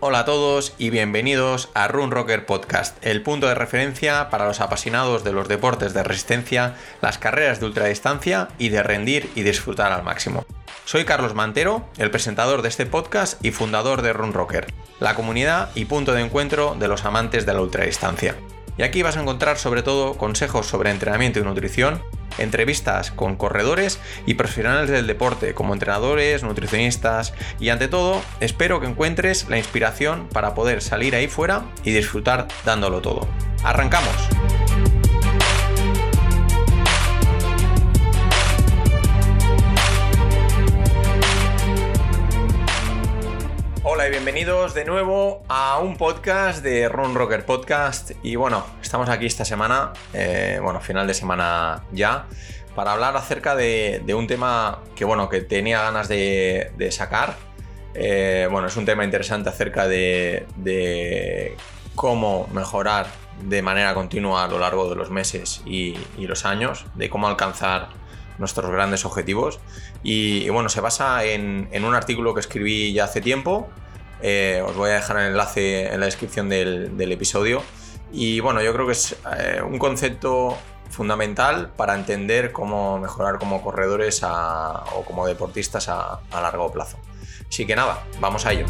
Hola a todos y bienvenidos a Run Rocker Podcast, el punto de referencia para los apasionados de los deportes de resistencia, las carreras de ultradistancia y de rendir y disfrutar al máximo. Soy Carlos Mantero, el presentador de este podcast y fundador de Run Rocker, la comunidad y punto de encuentro de los amantes de la ultradistancia. Y aquí vas a encontrar sobre todo consejos sobre entrenamiento y nutrición, entrevistas con corredores y profesionales del deporte, como entrenadores, nutricionistas y ante todo espero que encuentres la inspiración para poder salir ahí fuera y disfrutar dándolo todo. ¡Arrancamos! Bienvenidos de nuevo a un podcast de Run Rocker Podcast. Y bueno, estamos aquí esta semana, eh, bueno, final de semana ya, para hablar acerca de, un tema que bueno, que tenía ganas de, sacar. Eh, bueno, es un tema interesante acerca de, cómo mejorar de manera continua a lo largo de los meses y, los años, de cómo alcanzar nuestros grandes objetivos. Y, bueno, se basa en, un artículo que escribí ya hace tiempo. Eh, os voy a dejar el enlace en la descripción del, episodio. Y bueno, yo creo que es eh, un concepto fundamental para entender cómo mejorar como corredores o como deportistas a, a largo plazo. Así que nada, vamos a ello.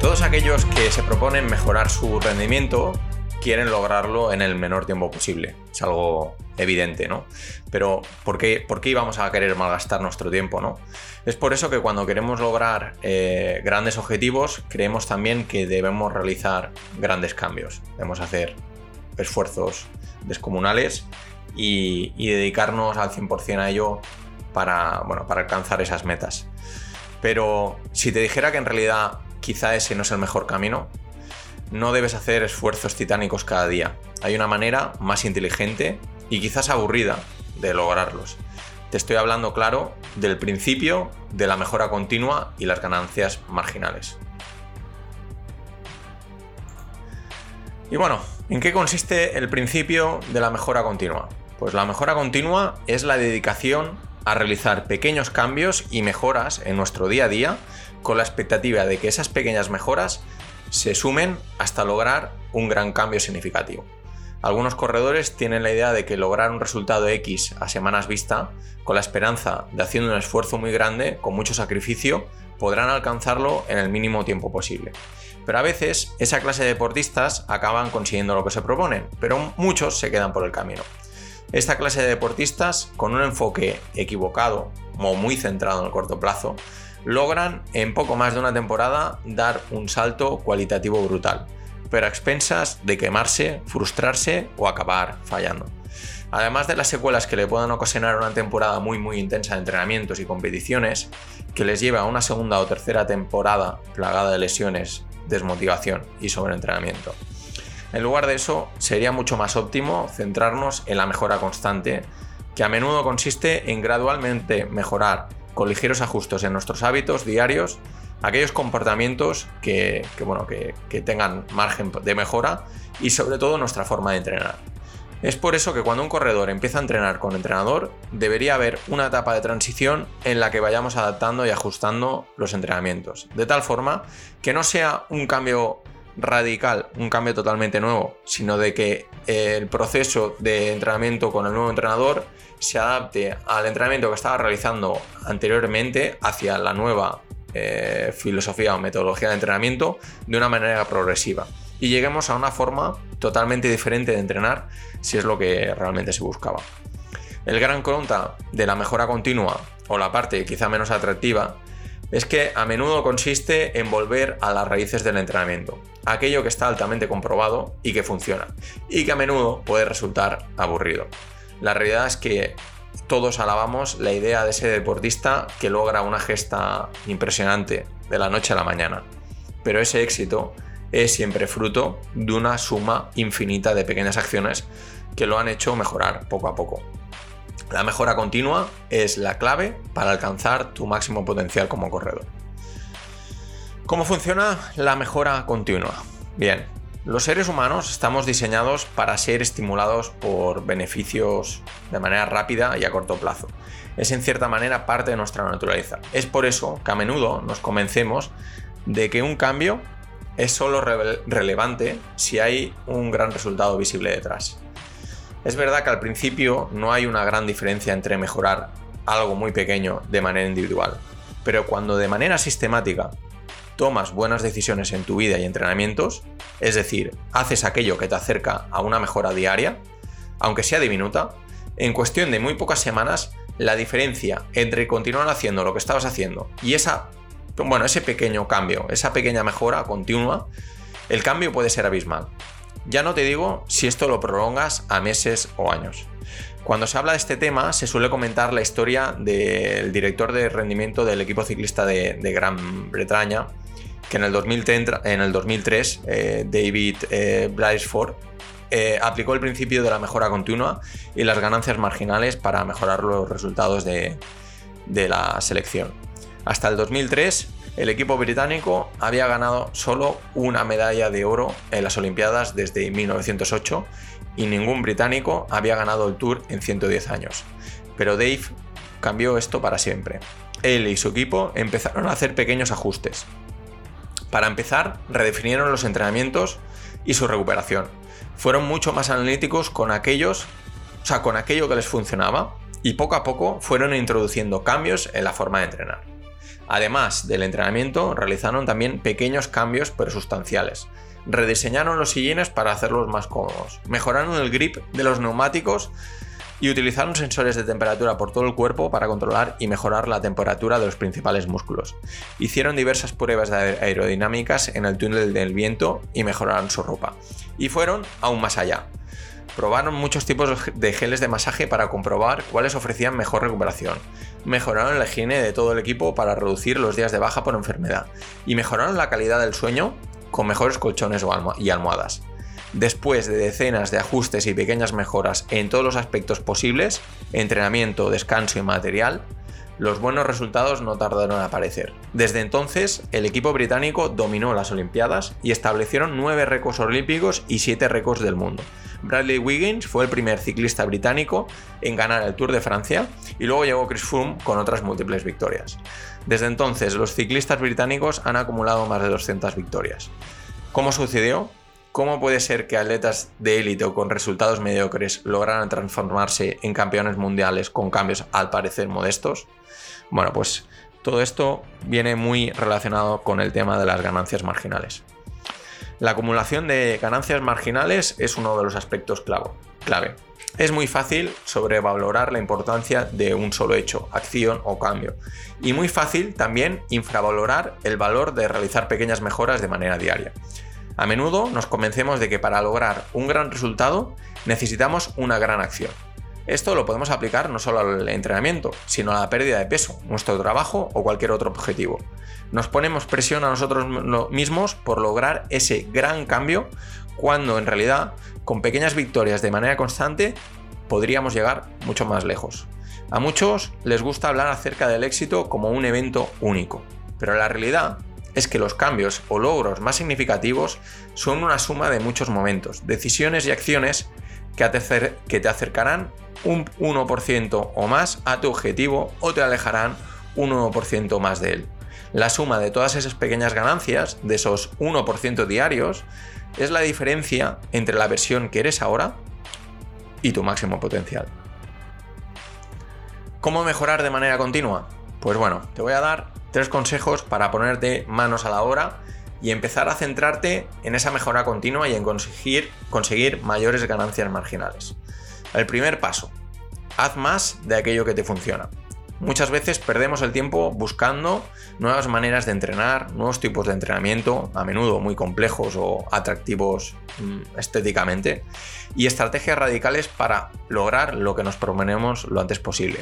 Todos aquellos que se proponen mejorar su rendimiento quieren lograrlo en el menor tiempo posible. Es algo evidente, ¿no? Pero ¿por qué, ¿por qué íbamos a querer malgastar nuestro tiempo, ¿no? Es por eso que cuando queremos lograr eh, grandes objetivos, creemos también que debemos realizar grandes cambios. Debemos hacer esfuerzos descomunales y, dedicarnos al 100% a ello para, bueno, para alcanzar esas metas. Pero si te dijera que en realidad quizá ese no es el mejor camino, no debes hacer esfuerzos titánicos cada día. Hay una manera más inteligente y quizás aburrida de lograrlos. Te estoy hablando, claro, del principio de la mejora continua y las ganancias marginales. Y bueno, ¿en qué consiste el principio de la mejora continua? Pues la mejora continua es la dedicación a realizar pequeños cambios y mejoras en nuestro día a día con la expectativa de que esas pequeñas mejoras se sumen hasta lograr un gran cambio significativo. Algunos corredores tienen la idea de que lograr un resultado X a semanas vista, con la esperanza de haciendo un esfuerzo muy grande, con mucho sacrificio, podrán alcanzarlo en el mínimo tiempo posible. Pero a veces esa clase de deportistas acaban consiguiendo lo que se proponen, pero muchos se quedan por el camino. Esta clase de deportistas, con un enfoque equivocado o muy centrado en el corto plazo, logran en poco más de una temporada dar un salto cualitativo brutal, pero a expensas de quemarse, frustrarse o acabar fallando. Además de las secuelas que le puedan ocasionar una temporada muy muy intensa de entrenamientos y competiciones, que les lleva a una segunda o tercera temporada plagada de lesiones, desmotivación y sobreentrenamiento. En lugar de eso, sería mucho más óptimo centrarnos en la mejora constante, que a menudo consiste en gradualmente mejorar con ligeros ajustes en nuestros hábitos diarios, aquellos comportamientos que, bueno, que, tengan margen de mejora y sobre todo nuestra forma de entrenar. Es por eso que cuando un corredor empieza a entrenar con entrenador, debería haber una etapa de transición en la que vayamos adaptando y ajustando los entrenamientos, de tal forma que no sea un cambio radical, un cambio totalmente nuevo, sino de que el proceso de entrenamiento con el nuevo entrenador se adapte al entrenamiento que estaba realizando anteriormente hacia la nueva eh, filosofía o metodología de entrenamiento de una manera progresiva y lleguemos a una forma totalmente diferente de entrenar si es lo que realmente se buscaba. El gran contra de la mejora continua o la parte quizá menos atractiva es que a menudo consiste en volver a las raíces del entrenamiento, aquello que está altamente comprobado y que funciona, y que a menudo puede resultar aburrido. La realidad es que todos alabamos la idea de ese deportista que logra una gesta impresionante de la noche a la mañana. Pero ese éxito es siempre fruto de una suma infinita de pequeñas acciones que lo han hecho mejorar poco a poco. La mejora continua es la clave para alcanzar tu máximo potencial como corredor. ¿Cómo funciona la mejora continua? Bien, Los seres humanos estamos diseñados para ser estimulados por beneficios de manera rápida y a corto plazo. Es en cierta manera parte de nuestra naturaleza. Es por eso que a menudo nos convencemos de que un cambio es solo relevante si hay un gran resultado visible detrás. Es verdad que al principio no hay una gran diferencia entre mejorar algo muy pequeño de manera individual, pero cuando de manera sistemática tomas buenas decisiones en tu vida y entrenamientos, es decir, haces aquello que te acerca a una mejora diaria, aunque sea diminuta, en cuestión de muy pocas semanas, la diferencia entre continuar haciendo lo que estabas haciendo y esa, bueno, ese pequeño cambio, esa pequeña mejora continua, el cambio puede ser abismal. Ya no te digo si esto lo prolongas a meses o años. Cuando se habla de este tema, se suele comentar la historia del director de rendimiento del equipo ciclista de, Gran Bretaña, que en el 2003, eh, David eh, eh, aplicó el principio de la mejora continua y las ganancias marginales para mejorar los resultados de, de la selección. Hasta el 2003, el equipo británico había ganado solo una medalla de oro en las Olimpiadas desde 1908 y ningún británico había ganado el Tour en 110 años. Pero Dave cambió esto para siempre. Él y su equipo empezaron a hacer pequeños ajustes. Para empezar, redefinieron los entrenamientos y su recuperación. Fueron mucho más analíticos con aquellos, o sea, con aquello que les funcionaba y poco a poco fueron introduciendo cambios en la forma de entrenar. Además del entrenamiento, realizaron también pequeños cambios pero sustanciales, rediseñaron los sillines para hacerlos más cómodos, mejoraron el grip de los neumáticos y utilizaron sensores de temperatura por todo el cuerpo para controlar y mejorar la temperatura de los principales músculos. Hicieron diversas pruebas aerodinámicas en el túnel del viento y mejoraron su ropa. Y fueron aún más allá. Probaron muchos tipos de geles de masaje para comprobar cuáles ofrecían mejor recuperación. Mejoraron la higiene de todo el equipo para reducir los días de baja por enfermedad. Y mejoraron la calidad del sueño con mejores colchones y almohadas. Después de decenas de ajustes y pequeñas mejoras en todos los aspectos posibles, entrenamiento, descanso y material, los buenos resultados no tardaron en aparecer. Desde entonces, el equipo británico dominó las Olimpiadas y establecieron nueve récords olímpicos y siete récords del mundo. Bradley Wiggins fue el primer ciclista británico en ganar el Tour de Francia y luego llegó Chris Froome con otras múltiples victorias. Desde entonces, los ciclistas británicos han acumulado más de 200 victorias. ¿Cómo sucedió? ¿Cómo puede ser que atletas de élite o con resultados mediocres lograran transformarse en campeones mundiales con cambios al parecer modestos? Bueno, pues todo esto viene muy relacionado con el tema de las ganancias marginales. La acumulación de ganancias marginales es uno de los aspectos clave. Es muy fácil sobrevalorar la importancia de un solo hecho, acción o cambio. Y muy fácil también infravalorar el valor de realizar pequeñas mejoras de manera diaria. A menudo nos convencemos de que para lograr un gran resultado necesitamos una gran acción. Esto lo podemos aplicar no solo al entrenamiento, sino a la pérdida de peso, nuestro trabajo o cualquier otro objetivo nos ponemos presión a nosotros mismos por lograr ese gran cambio cuando en realidad con pequeñas victorias de manera constante podríamos llegar mucho más lejos. A muchos les gusta hablar acerca del éxito como un evento único, pero la realidad es que los cambios o logros más significativos son una suma de muchos momentos, decisiones y acciones que te acercarán un 1% o más a tu objetivo o te alejarán un 1% más de él. La suma de todas esas pequeñas ganancias, de esos 1% diarios, es la diferencia entre la versión que eres ahora y tu máximo potencial. ¿Cómo mejorar de manera continua? Pues bueno, te voy a dar tres consejos para ponerte manos a la obra y empezar a centrarte en esa mejora continua y en conseguir, conseguir mayores ganancias marginales. El primer paso, haz más de aquello que te funciona. Muchas veces perdemos el tiempo buscando nuevas maneras de entrenar, nuevos tipos de entrenamiento, a menudo muy complejos o atractivos mm, estéticamente, y estrategias radicales para lograr lo que nos proponemos lo antes posible.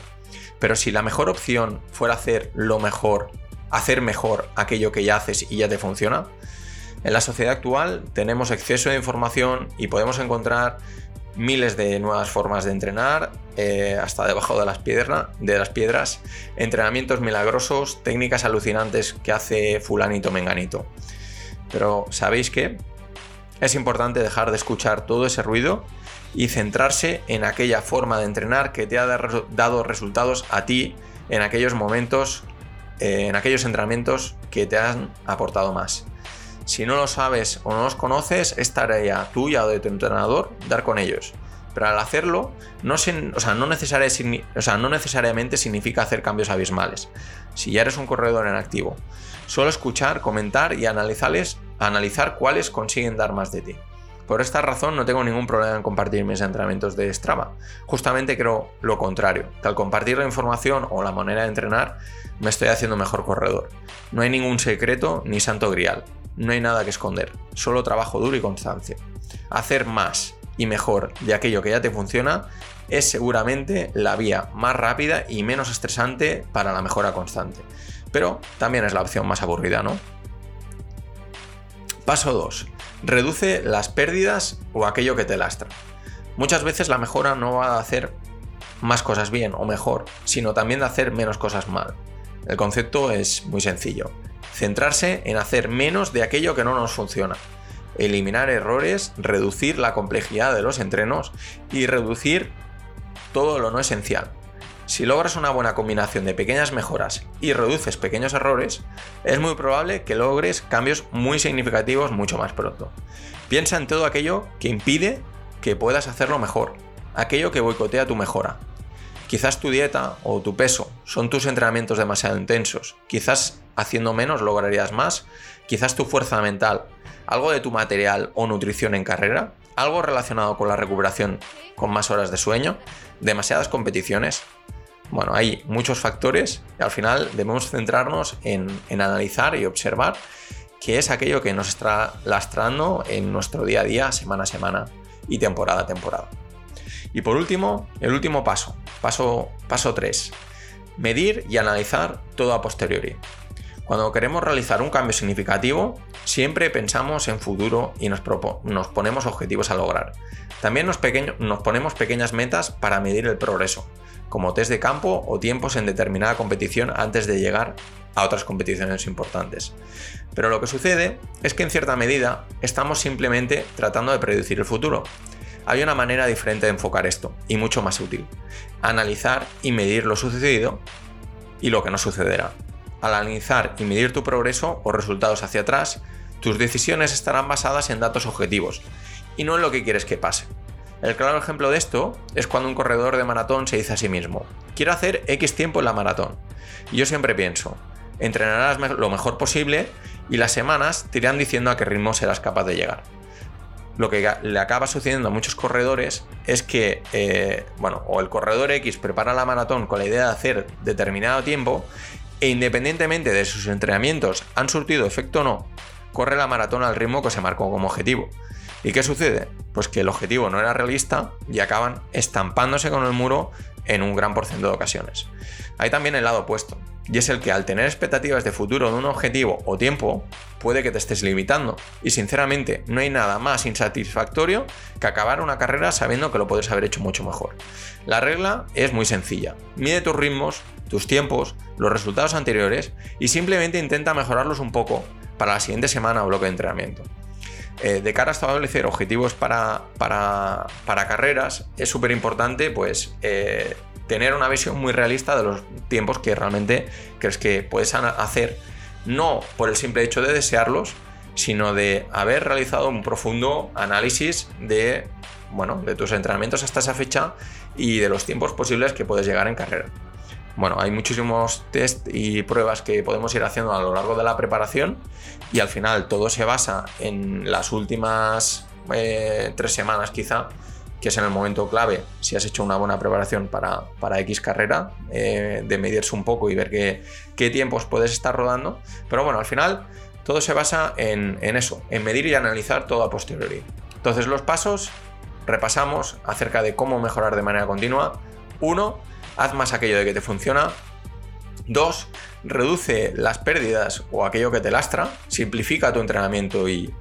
Pero si la mejor opción fuera hacer lo mejor, hacer mejor aquello que ya haces y ya te funciona, en la sociedad actual tenemos exceso de información y podemos encontrar miles de nuevas formas de entrenar, eh, hasta debajo de las, de las piedras, entrenamientos milagrosos, técnicas alucinantes que hace fulanito menganito. Pero ¿sabéis qué? es importante dejar de escuchar todo ese ruido y centrarse en aquella forma de entrenar que te ha dado resultados a ti en aquellos momentos, eh, en aquellos entrenamientos que te han aportado más. Si no lo sabes o no los conoces, es tarea tuya o de tu entrenador dar con ellos. Pero al hacerlo, no, no, no necesariamente significa hacer cambios abismales. Si ya eres un corredor en activo, solo escuchar, comentar y analizarles, analizar cuáles consiguen dar más de ti. Por esta razón no tengo ningún problema en compartir mis entrenamientos de Strava. Justamente creo lo contrario, que al compartir la información o la manera de entrenar me estoy haciendo mejor corredor. No hay ningún secreto ni santo grial, no hay nada que esconder, solo trabajo duro y constancia. Hacer más y mejor de aquello que ya te funciona es seguramente la vía más rápida y menos estresante para la mejora constante. Pero también es la opción más aburrida, ¿no? Paso 2 reduce las pérdidas o aquello que te lastra. Muchas veces la mejora no va a hacer más cosas bien o mejor, sino también de hacer menos cosas mal. El concepto es muy sencillo. Centrarse en hacer menos de aquello que no nos funciona. Eliminar errores, reducir la complejidad de los entrenos y reducir todo lo no esencial. Si logras una buena combinación de pequeñas mejoras y reduces pequeños errores, es muy probable que logres cambios muy significativos mucho más pronto. Piensa en todo aquello que impide que puedas hacerlo mejor, aquello que boicotea tu mejora. Quizás tu dieta o tu peso son tus entrenamientos demasiado intensos, quizás haciendo menos lograrías más, quizás tu fuerza mental, algo de tu material o nutrición en carrera, algo relacionado con la recuperación con más horas de sueño, demasiadas competiciones, bueno, hay muchos factores y al final debemos centrarnos en, analizar y observar qué es aquello que nos está lastrando en nuestro día a día, semana a semana y temporada a temporada. Y por último, el último paso, paso, paso 3, medir y analizar todo a posteriori. Cuando queremos realizar un cambio significativo, siempre pensamos en futuro y nos, ponemos objetivos a lograr. También nos, nos ponemos pequeñas metas para medir el progreso, como test de campo o tiempos en determinada competición antes de llegar a otras competiciones importantes. Pero lo que sucede es que en cierta medida estamos simplemente tratando de predecir el futuro. Hay una manera diferente de enfocar esto y mucho más útil. Analizar y medir lo sucedido y lo que no sucederá. Al analizar y medir tu progreso o resultados hacia atrás, tus decisiones estarán basadas en datos objetivos y no en lo que quieres que pase. El claro ejemplo de esto es cuando un corredor de maratón se dice a sí mismo, quiero hacer X tiempo en la maratón. Y yo siempre pienso, entrenarás lo mejor posible y las semanas te irán diciendo a qué ritmo serás capaz de llegar. Lo que le acaba sucediendo a muchos corredores es que, eh, bueno, o el corredor X prepara la maratón con la idea de hacer determinado tiempo e independientemente de sus entrenamientos han surtido efecto o no, corre la maratón al ritmo que se marcó como objetivo. ¿Y qué sucede? Pues que el objetivo no era realista y acaban estampándose con el muro en un gran porcentaje de ocasiones. Hay también el lado opuesto, y es el que al tener expectativas de futuro de un objetivo o tiempo, puede que te estés limitando. Y sinceramente, no hay nada más insatisfactorio que acabar una carrera sabiendo que lo puedes haber hecho mucho mejor. La regla es muy sencilla. Mide tus ritmos, tus tiempos, los resultados anteriores y simplemente intenta mejorarlos un poco para la siguiente semana o bloque de entrenamiento. Eh, de cara a establecer objetivos para, carreras, es súper importante pues, eh, tener una visión muy realista de los tiempos que realmente crees que puedes hacer, no por el simple hecho de desearlos, sino de haber realizado un profundo análisis de, bueno, de tus entrenamientos hasta esa fecha y de los tiempos posibles que puedes llegar en carrera. Bueno, hay muchísimos test y pruebas que podemos ir haciendo a lo largo de la preparación y al final todo se basa en las últimas eh, tres semanas quizá, que es en el momento clave, si has hecho una buena preparación para, para X carrera, eh, de medirse un poco y ver qué, qué, tiempos puedes estar rodando. Pero bueno, al final todo se basa en, en eso, en medir y analizar todo a posteriori. Entonces los pasos repasamos acerca de cómo mejorar de manera continua. Uno, haz más aquello de que te funciona. Dos, reduce las pérdidas o aquello que te lastra, simplifica tu entrenamiento y,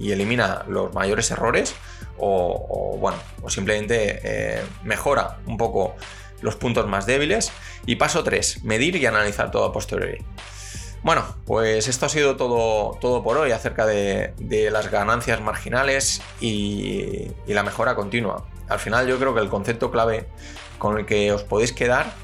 elimina los mayores errores o, bueno, o simplemente eh, mejora un poco los puntos más débiles. Y paso 3, medir y analizar todo a posteriori. Bueno, pues esto ha sido todo, todo por hoy acerca de, las ganancias marginales y, la mejora continua. Al final yo creo que el concepto clave con el que os podéis quedar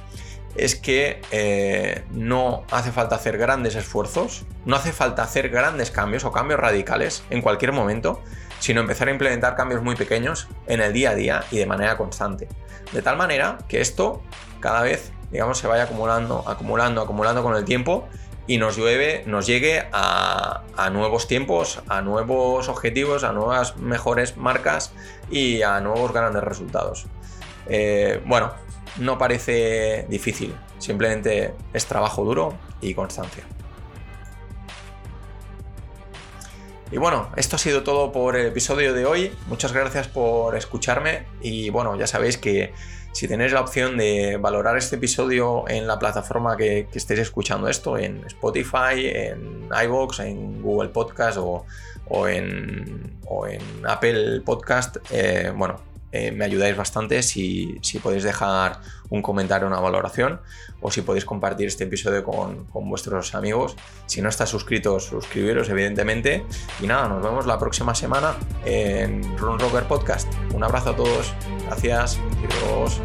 es que eh, no hace falta hacer grandes esfuerzos, no hace falta hacer grandes cambios o cambios radicales en cualquier momento, sino empezar a implementar cambios muy pequeños en el día a día y de manera constante. De tal manera que esto cada vez, digamos, se vaya acumulando, acumulando, acumulando con el tiempo y nos, llueve, nos llegue a, nuevos tiempos, a nuevos objetivos, a nuevas mejores marcas y a nuevos grandes resultados. Eh, bueno, no parece difícil, simplemente es trabajo duro y constancia. Y bueno, esto ha sido todo por el episodio de hoy. Muchas gracias por escucharme y bueno, ya sabéis que si tenéis la opción de valorar este episodio en la plataforma que, estéis escuchando esto, en Spotify, en iVoox, en Google Podcast o, en, Apple Podcast, eh, bueno, eh, me ayudáis bastante si, podéis dejar un comentario, una valoración o si podéis compartir este episodio con, con, vuestros amigos. Si no estáis suscritos, suscribiros evidentemente. Y nada, nos vemos la próxima semana en Run Rocker Podcast. Un abrazo a todos, gracias, adiós.